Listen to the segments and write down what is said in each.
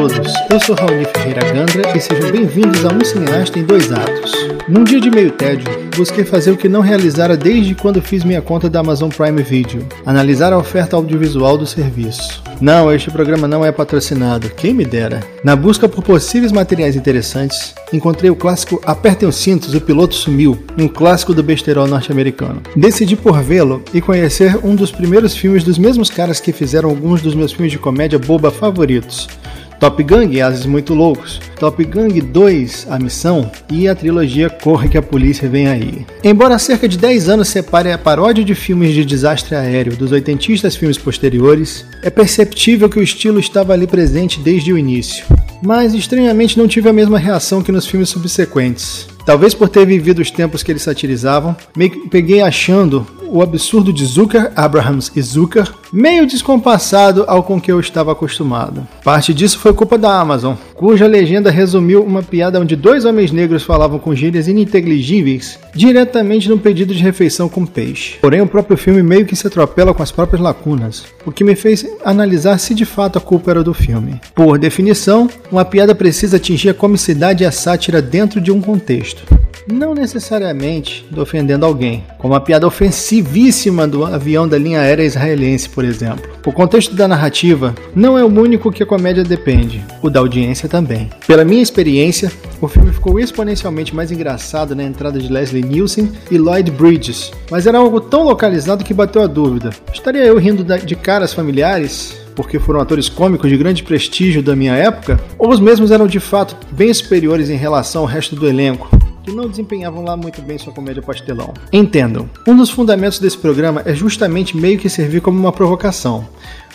Todos, eu sou Raoni Ferreira Gandra e sejam bem-vindos a Um Cineasta em Dois Atos. Num dia de meio tédio, busquei fazer o que não realizara desde quando fiz minha conta da Amazon Prime Video, analisar a oferta audiovisual do serviço. Não, este programa não é patrocinado, quem me dera. Na busca por possíveis materiais interessantes, encontrei o clássico Apertem os cintos, o piloto sumiu, um clássico do besterol norte-americano. Decidi por vê-lo e conhecer um dos primeiros filmes dos mesmos caras que fizeram alguns dos meus filmes de comédia boba favoritos. Top Gang, Ases Muito Loucos, Top Gang 2, A Missão e a trilogia Corre que a Polícia Vem Aí. Embora cerca de 10 anos separe a paródia de filmes de desastre aéreo dos oitentistas filmes posteriores, é perceptível que o estilo estava ali presente desde o início. Mas estranhamente não tive a mesma reação que nos filmes subsequentes. Talvez por ter vivido os tempos que eles satirizavam, peguei achando o absurdo de Zucker, Abrahams e Zucker meio descompassado ao com que eu estava acostumado. Parte disso foi culpa da Amazon, cuja legenda resumiu uma piada onde dois homens negros falavam com gírias ininteligíveis diretamente no pedido de refeição com peixe. Porém, o próprio filme meio que se atropela com as próprias lacunas, o que me fez analisar se de fato a culpa era do filme. Por definição, uma piada precisa atingir a comicidade e a sátira dentro de um contexto. Não necessariamente ofendendo alguém, como a piada ofensivíssima do avião da linha aérea israelense, por exemplo. O contexto da narrativa não é o único que a comédia depende, o da audiência também. Pela minha experiência, o filme ficou exponencialmente mais engraçado na entrada de Leslie Nielsen e Lloyd Bridges, mas era algo tão localizado que bateu a dúvida: estaria eu rindo de caras familiares? porque foram atores cômicos de grande prestígio da minha época, ou os mesmos eram de fato bem superiores em relação ao resto do elenco? Que não desempenhavam lá muito bem sua comédia pastelão. Entendam, um dos fundamentos desse programa é justamente meio que servir como uma provocação.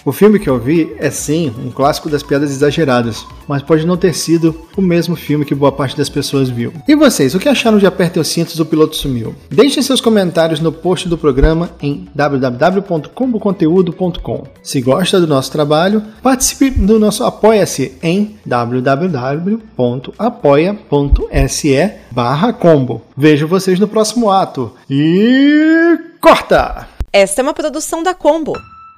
O filme que eu vi é sim um clássico das piadas exageradas, mas pode não ter sido o mesmo filme que boa parte das pessoas viu. E vocês, o que acharam de Apertem os Cintos o Piloto Sumiu? Deixem seus comentários no post do programa em www.comboconteúdo.com. Se gosta do nosso trabalho, participe do nosso Apoia-se em www.apoia.se barra combo. Vejo vocês no próximo ato. E corta! Esta é uma produção da Combo.